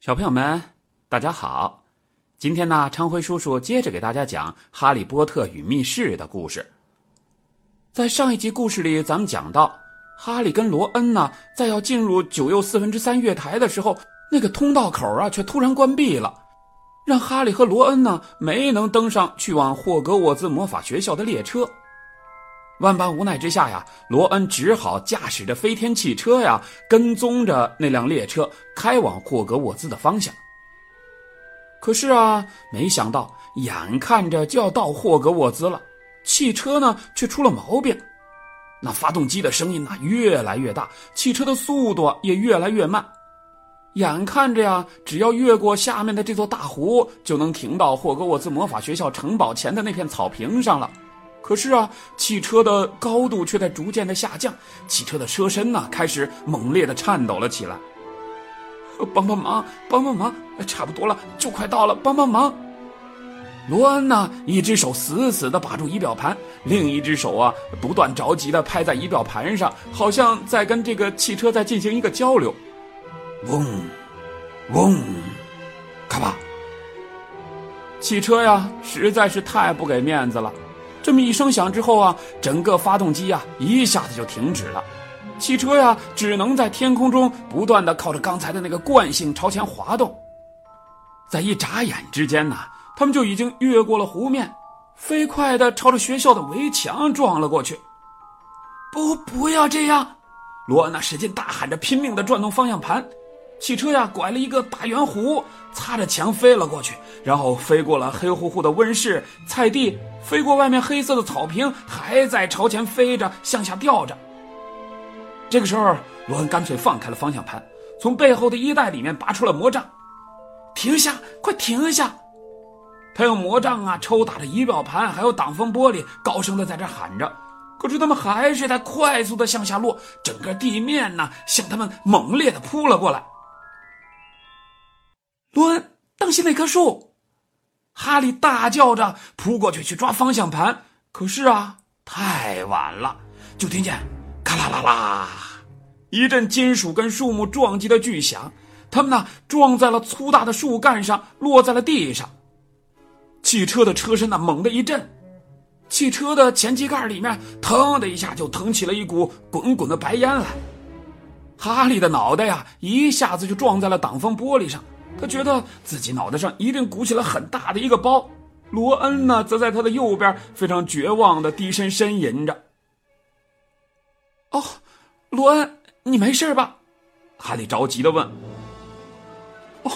小朋友们，大家好！今天呢，昌辉叔叔接着给大家讲《哈利波特与密室》的故事。在上一集故事里，咱们讲到，哈利跟罗恩呢，在要进入九又四分之三月台的时候，那个通道口啊，却突然关闭了，让哈利和罗恩呢，没能登上去往霍格沃兹魔法学校的列车。万般无奈之下呀，罗恩只好驾驶着飞天汽车呀，跟踪着那辆列车开往霍格沃兹的方向。可是啊，没想到眼看着就要到霍格沃兹了，汽车呢却出了毛病。那发动机的声音呢越来越大，汽车的速度也越来越慢。眼看着呀，只要越过下面的这座大湖，就能停到霍格沃兹魔法学校城堡前的那片草坪上了。可是啊，汽车的高度却在逐渐的下降，汽车的车身呢开始猛烈的颤抖了起来。帮帮忙，帮帮忙！差不多了，就快到了，帮帮忙！罗恩呢，一只手死死的把住仪表盘，另一只手啊不断着急的拍在仪表盘上，好像在跟这个汽车在进行一个交流。嗡，嗡，咔吧！汽车呀，实在是太不给面子了。这么一声响之后啊，整个发动机呀一下子就停止了，汽车呀只能在天空中不断的靠着刚才的那个惯性朝前滑动。在一眨眼之间呢，他们就已经越过了湖面，飞快的朝着学校的围墙撞了过去。不，不要这样！罗安娜使劲大喊着，拼命的转动方向盘。汽车呀，拐了一个大圆弧，擦着墙飞了过去，然后飞过了黑乎乎的温室、菜地，飞过外面黑色的草坪，还在朝前飞着，向下掉着。这个时候，罗恩干脆放开了方向盘，从背后的衣袋里面拔出了魔杖，停下，快停下！他用魔杖啊抽打着仪表盘，还有挡风玻璃，高声的在这喊着。可是他们还是在快速的向下落，整个地面呢向他们猛烈的扑了过来。罗恩，当心那棵树！哈利大叫着扑过去去抓方向盘，可是啊，太晚了，就听见咔啦啦啦一阵金属跟树木撞击的巨响，他们呢撞在了粗大的树干上，落在了地上。汽车的车身呢猛地一震，汽车的前机盖里面腾的一下就腾起了一股滚滚的白烟来。哈利的脑袋呀一下子就撞在了挡风玻璃上。他觉得自己脑袋上一定鼓起了很大的一个包，罗恩呢，则在他的右边非常绝望的低声呻吟着。哦，罗恩，你没事吧？哈利着急的问。哦，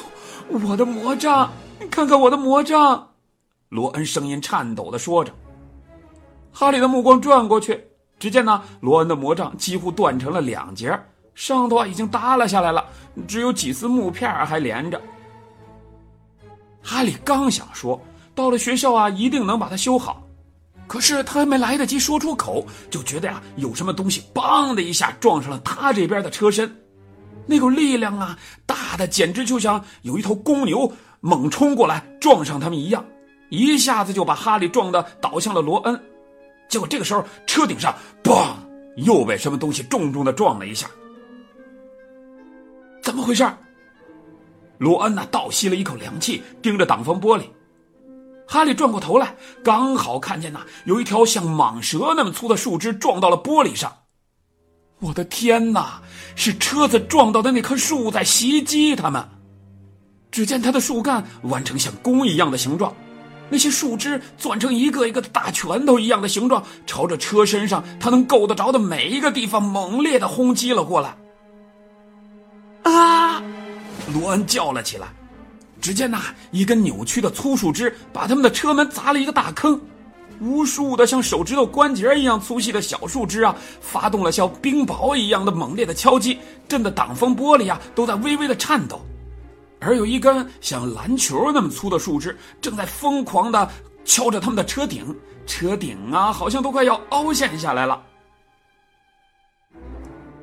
我的魔杖，看看我的魔杖！罗恩声音颤抖的说着。哈利的目光转过去，只见呢，罗恩的魔杖几乎断成了两截。上头啊已经耷拉下来了，只有几丝木片还连着。哈利刚想说到了学校啊一定能把它修好，可是他还没来得及说出口，就觉得呀有什么东西“梆”的一下撞上了他这边的车身，那股力量啊大的简直就像有一头公牛猛冲过来撞上他们一样，一下子就把哈利撞得倒向了罗恩。结果这个时候车顶上“梆”又被什么东西重重的撞了一下。怎么回事？罗恩呐倒吸了一口凉气，盯着挡风玻璃。哈利转过头来，刚好看见呐有一条像蟒蛇那么粗的树枝撞到了玻璃上。我的天哪！是车子撞到的那棵树在袭击他们。只见它的树干弯成像弓一样的形状，那些树枝攥成一个一个的大拳头一样的形状，朝着车身上他能够得着的每一个地方猛烈的轰击了过来。罗恩叫了起来。只见那一根扭曲的粗树枝把他们的车门砸了一个大坑，无数的像手指头关节一样粗细的小树枝啊，发动了像冰雹一样的猛烈的敲击，震得挡风玻璃啊都在微微的颤抖。而有一根像篮球那么粗的树枝正在疯狂的敲着他们的车顶，车顶啊好像都快要凹陷下来了。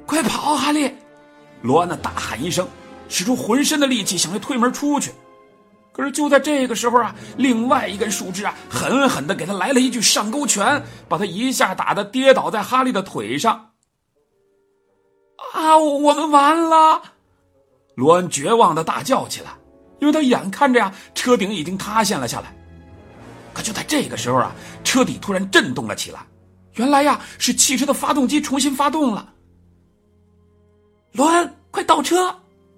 快跑，哈利！罗安娜大喊一声，使出浑身的力气想要推门出去，可是就在这个时候啊，另外一根树枝啊，狠狠的给他来了一句上勾拳，把他一下打的跌倒在哈利的腿上。啊，我们完了！罗恩绝望的大叫起来，因为他眼看着呀，车顶已经塌陷了下来。可就在这个时候啊，车底突然震动了起来，原来呀是汽车的发动机重新发动了。罗恩，快倒车！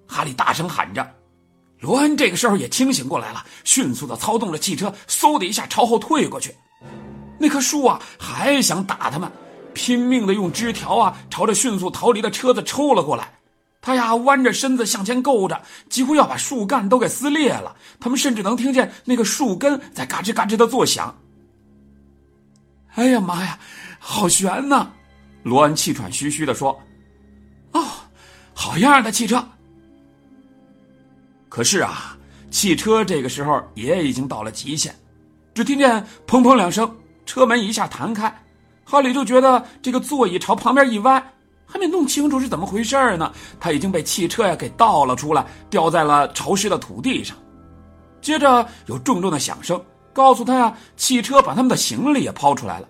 哈利大声喊着。罗恩这个时候也清醒过来了，迅速的操纵着汽车，嗖的一下朝后退过去。那棵树啊，还想打他们，拼命的用枝条啊，朝着迅速逃离的车子抽了过来。他呀，弯着身子向前够着，几乎要把树干都给撕裂了。他们甚至能听见那个树根在嘎吱嘎吱的作响。哎呀妈呀，好悬呐！罗恩气喘吁吁的说：“哦，好样的，汽车！”可是啊，汽车这个时候也已经到了极限，只听见砰砰两声，车门一下弹开，哈利就觉得这个座椅朝旁边一歪。还没弄清楚是怎么回事呢，他已经被汽车呀给倒了出来，掉在了潮湿的土地上。接着有重重的响声，告诉他呀，汽车把他们的行李也抛出来了。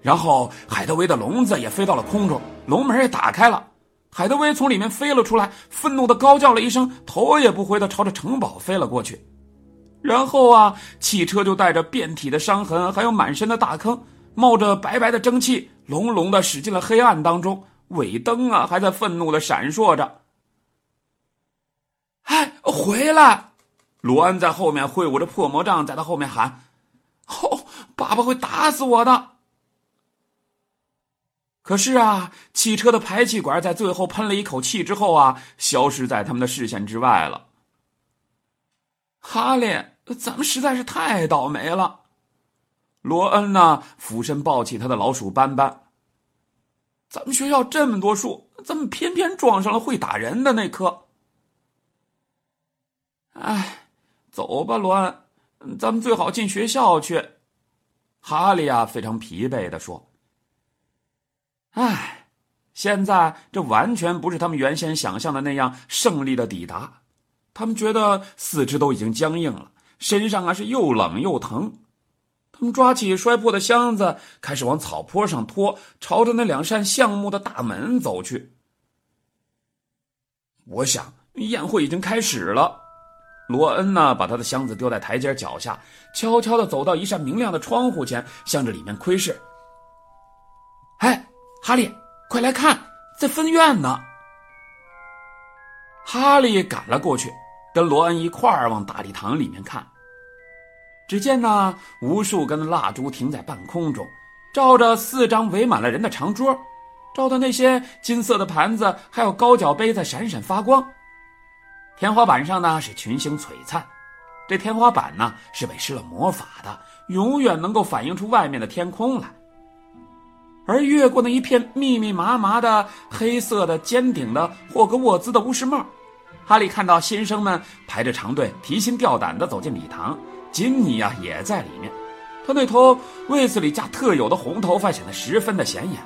然后海德薇的笼子也飞到了空中，笼门也打开了，海德薇从里面飞了出来，愤怒的高叫了一声，头也不回的朝着城堡飞了过去。然后啊，汽车就带着遍体的伤痕，还有满身的大坑，冒着白白的蒸汽，隆隆的驶进了黑暗当中。尾灯啊，还在愤怒的闪烁着。哎，回来！罗恩在后面挥舞着破魔杖，在他后面喊：“哦，爸爸会打死我的！”可是啊，汽车的排气管在最后喷了一口气之后啊，消失在他们的视线之外了。哈利，咱们实在是太倒霉了。罗恩呢，俯身抱起他的老鼠斑斑。咱们学校这么多树，怎么偏偏撞上了会打人的那棵？哎，走吧，罗恩，咱们最好进学校去。哈利啊非常疲惫的说：“哎，现在这完全不是他们原先想象的那样胜利的抵达。他们觉得四肢都已经僵硬了，身上啊是又冷又疼。”他们抓起摔破的箱子，开始往草坡上拖，朝着那两扇橡木的大门走去。我想宴会已经开始了。罗恩呢，把他的箱子丢在台阶脚下，悄悄的走到一扇明亮的窗户前，向着里面窥视。哈利，快来看，在分院呢！哈利赶了过去，跟罗恩一块儿往大礼堂里面看。只见呢，无数根蜡烛停在半空中，照着四张围满了人的长桌，照的那些金色的盘子还有高脚杯在闪闪发光。天花板上呢是群星璀璨，这天花板呢是被施了魔法的，永远能够反映出外面的天空来。而越过那一片密密麻麻的黑色的尖顶的霍格沃兹的巫师帽，哈利看到新生们排着长队，提心吊胆地走进礼堂。金妮呀也在里面，他那头卫斯理家特有的红头发显得十分的显眼。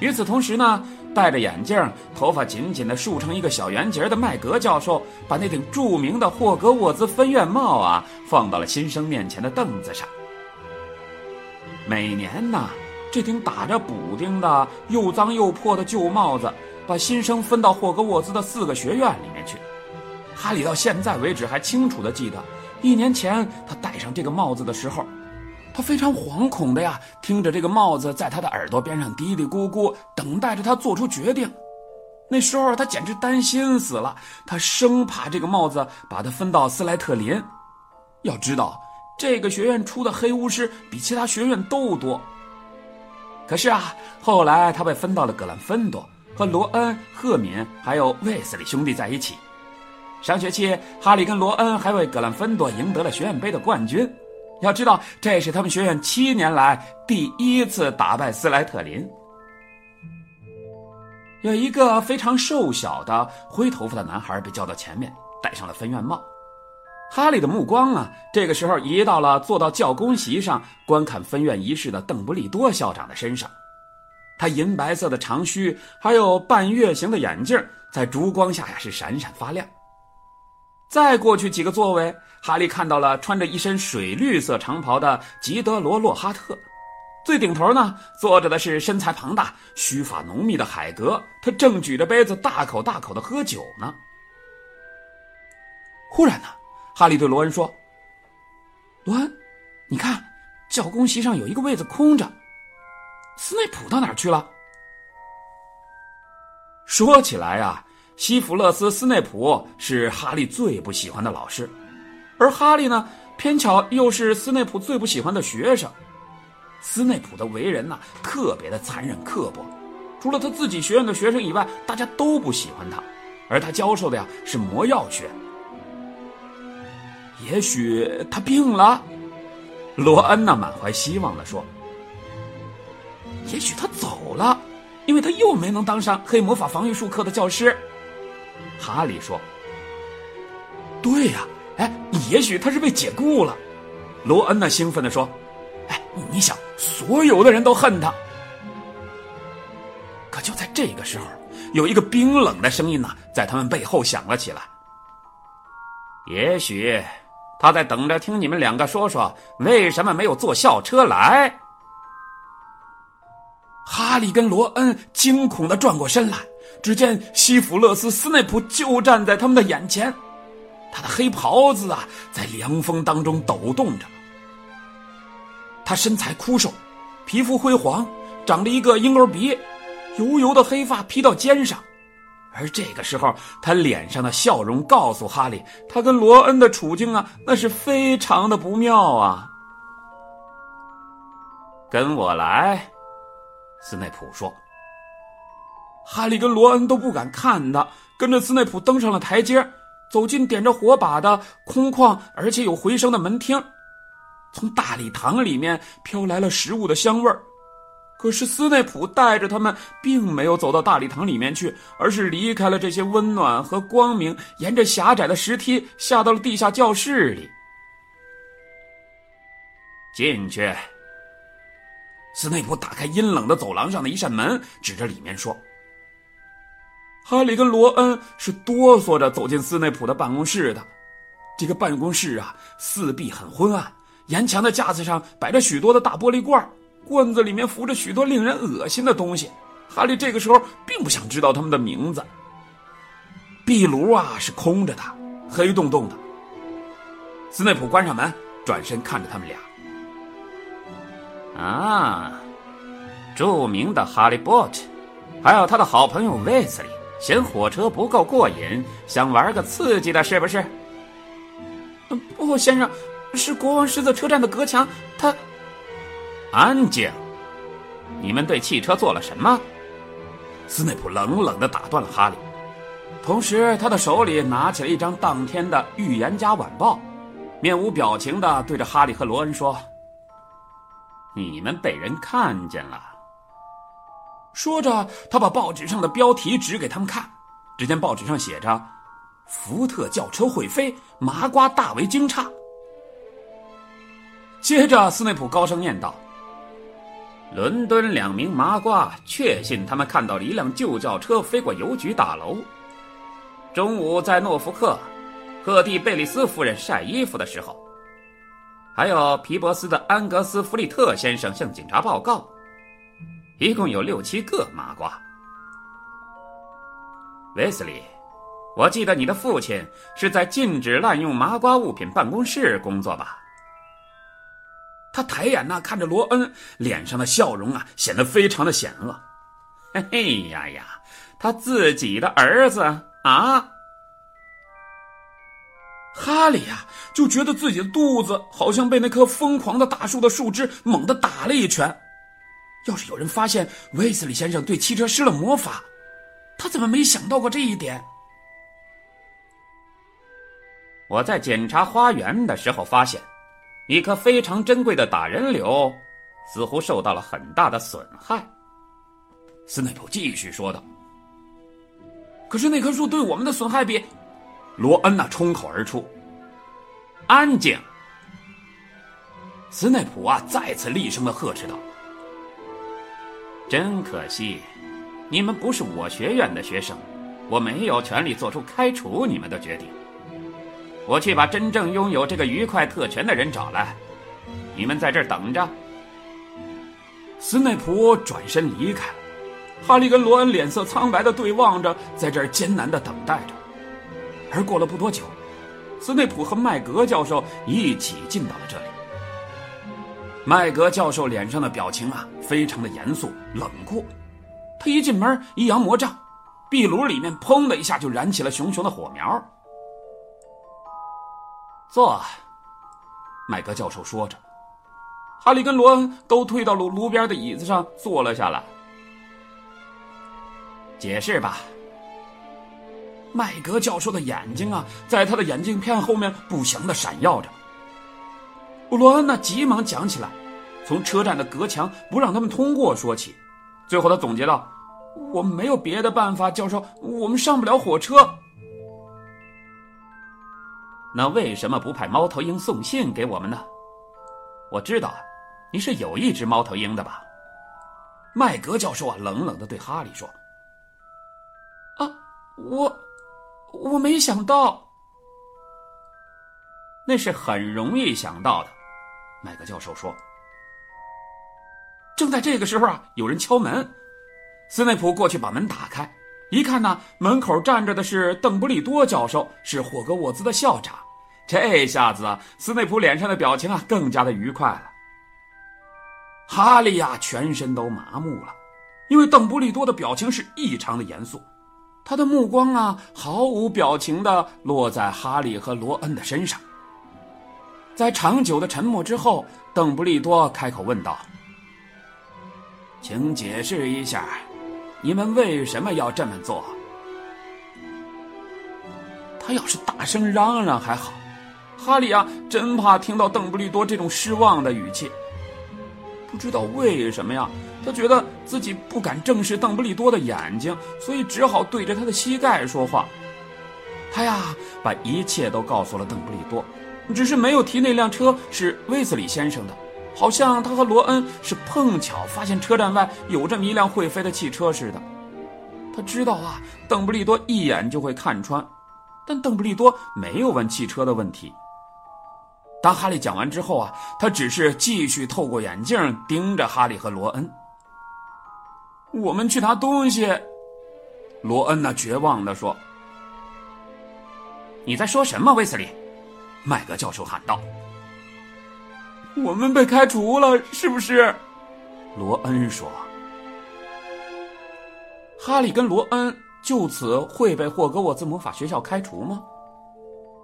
与此同时呢，戴着眼镜、头发紧紧的竖成一个小圆结的麦格教授，把那顶著名的霍格沃兹分院帽啊放到了新生面前的凳子上。每年呢，这顶打着补丁的又脏又破的旧帽子，把新生分到霍格沃兹的四个学院里面去。哈利到现在为止还清楚的记得。一年前，他戴上这个帽子的时候，他非常惶恐的呀，听着这个帽子在他的耳朵边上嘀嘀咕咕，等待着他做出决定。那时候他简直担心死了，他生怕这个帽子把他分到斯莱特林。要知道，这个学院出的黑巫师比其他学院都多。可是啊，后来他被分到了格兰芬多，和罗恩、赫敏还有卫斯理兄弟在一起。上学期，哈利跟罗恩还为格兰芬多赢得了学院杯的冠军。要知道，这是他们学院七年来第一次打败斯莱特林。有一个非常瘦小的灰头发的男孩被叫到前面，戴上了分院帽。哈利的目光啊，这个时候移到了坐到教工席上观看分院仪式的邓布利多校长的身上。他银白色的长须还有半月形的眼镜，在烛光下呀是闪闪发亮。再过去几个座位，哈利看到了穿着一身水绿色长袍的吉德罗·洛哈特。最顶头呢，坐着的是身材庞大、须发浓密的海格，他正举着杯子大口大口的喝酒呢。忽然呢，哈利对罗恩说：“罗恩，你看，教工席上有一个位子空着，斯内普到哪去了？”说起来啊，西弗勒斯·斯内普是哈利最不喜欢的老师，而哈利呢，偏巧又是斯内普最不喜欢的学生。斯内普的为人呐，特别的残忍刻薄，除了他自己学院的学生以外，大家都不喜欢他。而他教授的呀是魔药学。也许他病了，罗恩呢满怀希望的说：“也许他走了，因为他又没能当上黑魔法防御术课的教师。”哈利说：“对呀，哎，也许他是被解雇了。”罗恩呢兴奋的说：“哎，你想，所有的人都恨他。”可就在这个时候。有一个冰冷的声音呢，在他们背后响了起来。也许他在等着听你们两个说说为什么没有坐校车来。哈利跟罗恩惊恐的转过身来，只见西弗勒斯·斯内普就站在他们的眼前，他的黑袍子啊在凉风当中抖动着。他身材枯瘦，皮肤灰黄，长着一个婴儿鼻。油油的黑发披到肩上，而这个时候，他脸上的笑容告诉哈利，他跟罗恩的处境啊，那是非常的不妙啊。跟我来，斯内普说。哈利跟罗恩都不敢看他，跟着斯内普登上了台阶，走进点着火把的空旷而且有回声的门厅，从大礼堂里面飘来了食物的香味儿。可是斯内普带着他们，并没有走到大礼堂里面去，而是离开了这些温暖和光明，沿着狭窄的石梯下到了地下教室里。进去。斯内普打开阴冷的走廊上的一扇门，指着里面说：“哈利跟罗恩是哆嗦着走进斯内普的办公室的。这个办公室啊，四壁很昏暗，沿墙的架子上摆着许多的大玻璃罐罐子里面浮着许多令人恶心的东西，哈利这个时候并不想知道他们的名字。壁炉啊是空着的，黑洞洞的。斯内普关上门，转身看着他们俩。啊，著名的哈利波特，还有他的好朋友卫斯理，嫌火车不够过瘾，想玩个刺激的，是不是？不，先生，是国王狮子车站的隔墙，他。安静！你们对汽车做了什么？斯内普冷冷的打断了哈利，同时他的手里拿起了一张当天的《预言家晚报》，面无表情的对着哈利和罗恩说：“你们被人看见了。”说着，他把报纸上的标题指给他们看。只见报纸上写着：“福特轿车会飞，麻瓜大为惊诧。”接着，斯内普高声念道。伦敦两名麻瓜确信他们看到了一辆旧轿车飞过邮局大楼。中午在诺福克，赫蒂贝利斯夫人晒衣服的时候，还有皮博斯的安格斯弗利特先生向警察报告，一共有六七个麻瓜。威斯利，我记得你的父亲是在禁止滥用麻瓜物品办公室工作吧？他抬眼呐，看着罗恩，脸上的笑容啊，显得非常的险恶。嘿嘿呀呀，他自己的儿子啊！哈利呀，就觉得自己的肚子好像被那棵疯狂的大树的树枝猛地打了一拳。要是有人发现威斯利先生对汽车施了魔法，他怎么没想到过这一点？我在检查花园的时候发现。一棵非常珍贵的打人柳，似乎受到了很大的损害。斯内普继续说道：“可是那棵树对我们的损害比……”罗恩娜冲口而出：“安静！”斯内普啊，再次厉声的呵斥道：“真可惜，你们不是我学院的学生，我没有权利做出开除你们的决定。”我去把真正拥有这个愉快特权的人找来，你们在这儿等着。斯内普转身离开，哈利跟罗恩脸色苍白的对望着，在这儿艰难的等待着。而过了不多久，斯内普和麦格教授一起进到了这里。麦格教授脸上的表情啊，非常的严肃冷酷。他一进门，一扬魔杖，壁炉里面砰的一下就燃起了熊熊的火苗。坐，麦格教授说着。哈利跟罗恩都退到炉炉边的椅子上坐了下来。解释吧。麦格教授的眼睛啊，在他的眼镜片后面不祥的闪耀着。罗恩呢，急忙讲起来，从车站的隔墙不让他们通过说起，最后他总结道：“我们没有别的办法，教授，我们上不了火车。那为什么不派猫头鹰送信给我们呢？我知道，你是有一只猫头鹰的吧？”麦格教授啊，冷冷的对哈利说：“啊，我。”我没想到，那是很容易想到的。麦格教授说。正在这个时候啊，有人敲门，斯内普过去把门打开，一看呢，门口站着的是邓布利多教授，是霍格沃兹的校长。这下子，斯内普脸上的表情啊，更加的愉快了。哈利呀，全身都麻木了，因为邓布利多的表情是异常的严肃。他的目光啊，毫无表情的落在哈利和罗恩的身上。在长久的沉默之后，邓布利多开口问道：“请解释一下，你们为什么要这么做？”他要是大声嚷嚷还好，哈利啊，真怕听到邓布利多这种失望的语气。不知道为什么呀，他觉得自己不敢正视邓布利多的眼睛，所以只好对着他的膝盖说话。他呀，把一切都告诉了邓布利多，只是没有提那辆车是威斯里先生的，好像他和罗恩是碰巧发现车站外有这么一辆会飞的汽车似的。他知道啊，邓布利多一眼就会看穿，但邓布利多没有问汽车的问题。当哈利讲完之后啊，他只是继续透过眼镜盯着哈利和罗恩。我们去拿东西，罗恩呢绝望的说：“你在说什么，威斯利？”麦格教授喊道。“我们被开除了，是不是？”罗恩说。哈利跟罗恩就此会被霍格沃兹魔法学校开除吗？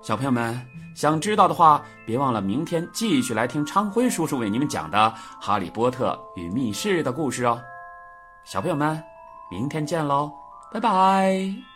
小朋友们想知道的话，别忘了明天继续来听昌辉叔叔为你们讲的《哈利波特与密室》的故事哦。小朋友们，明天见喽，拜拜。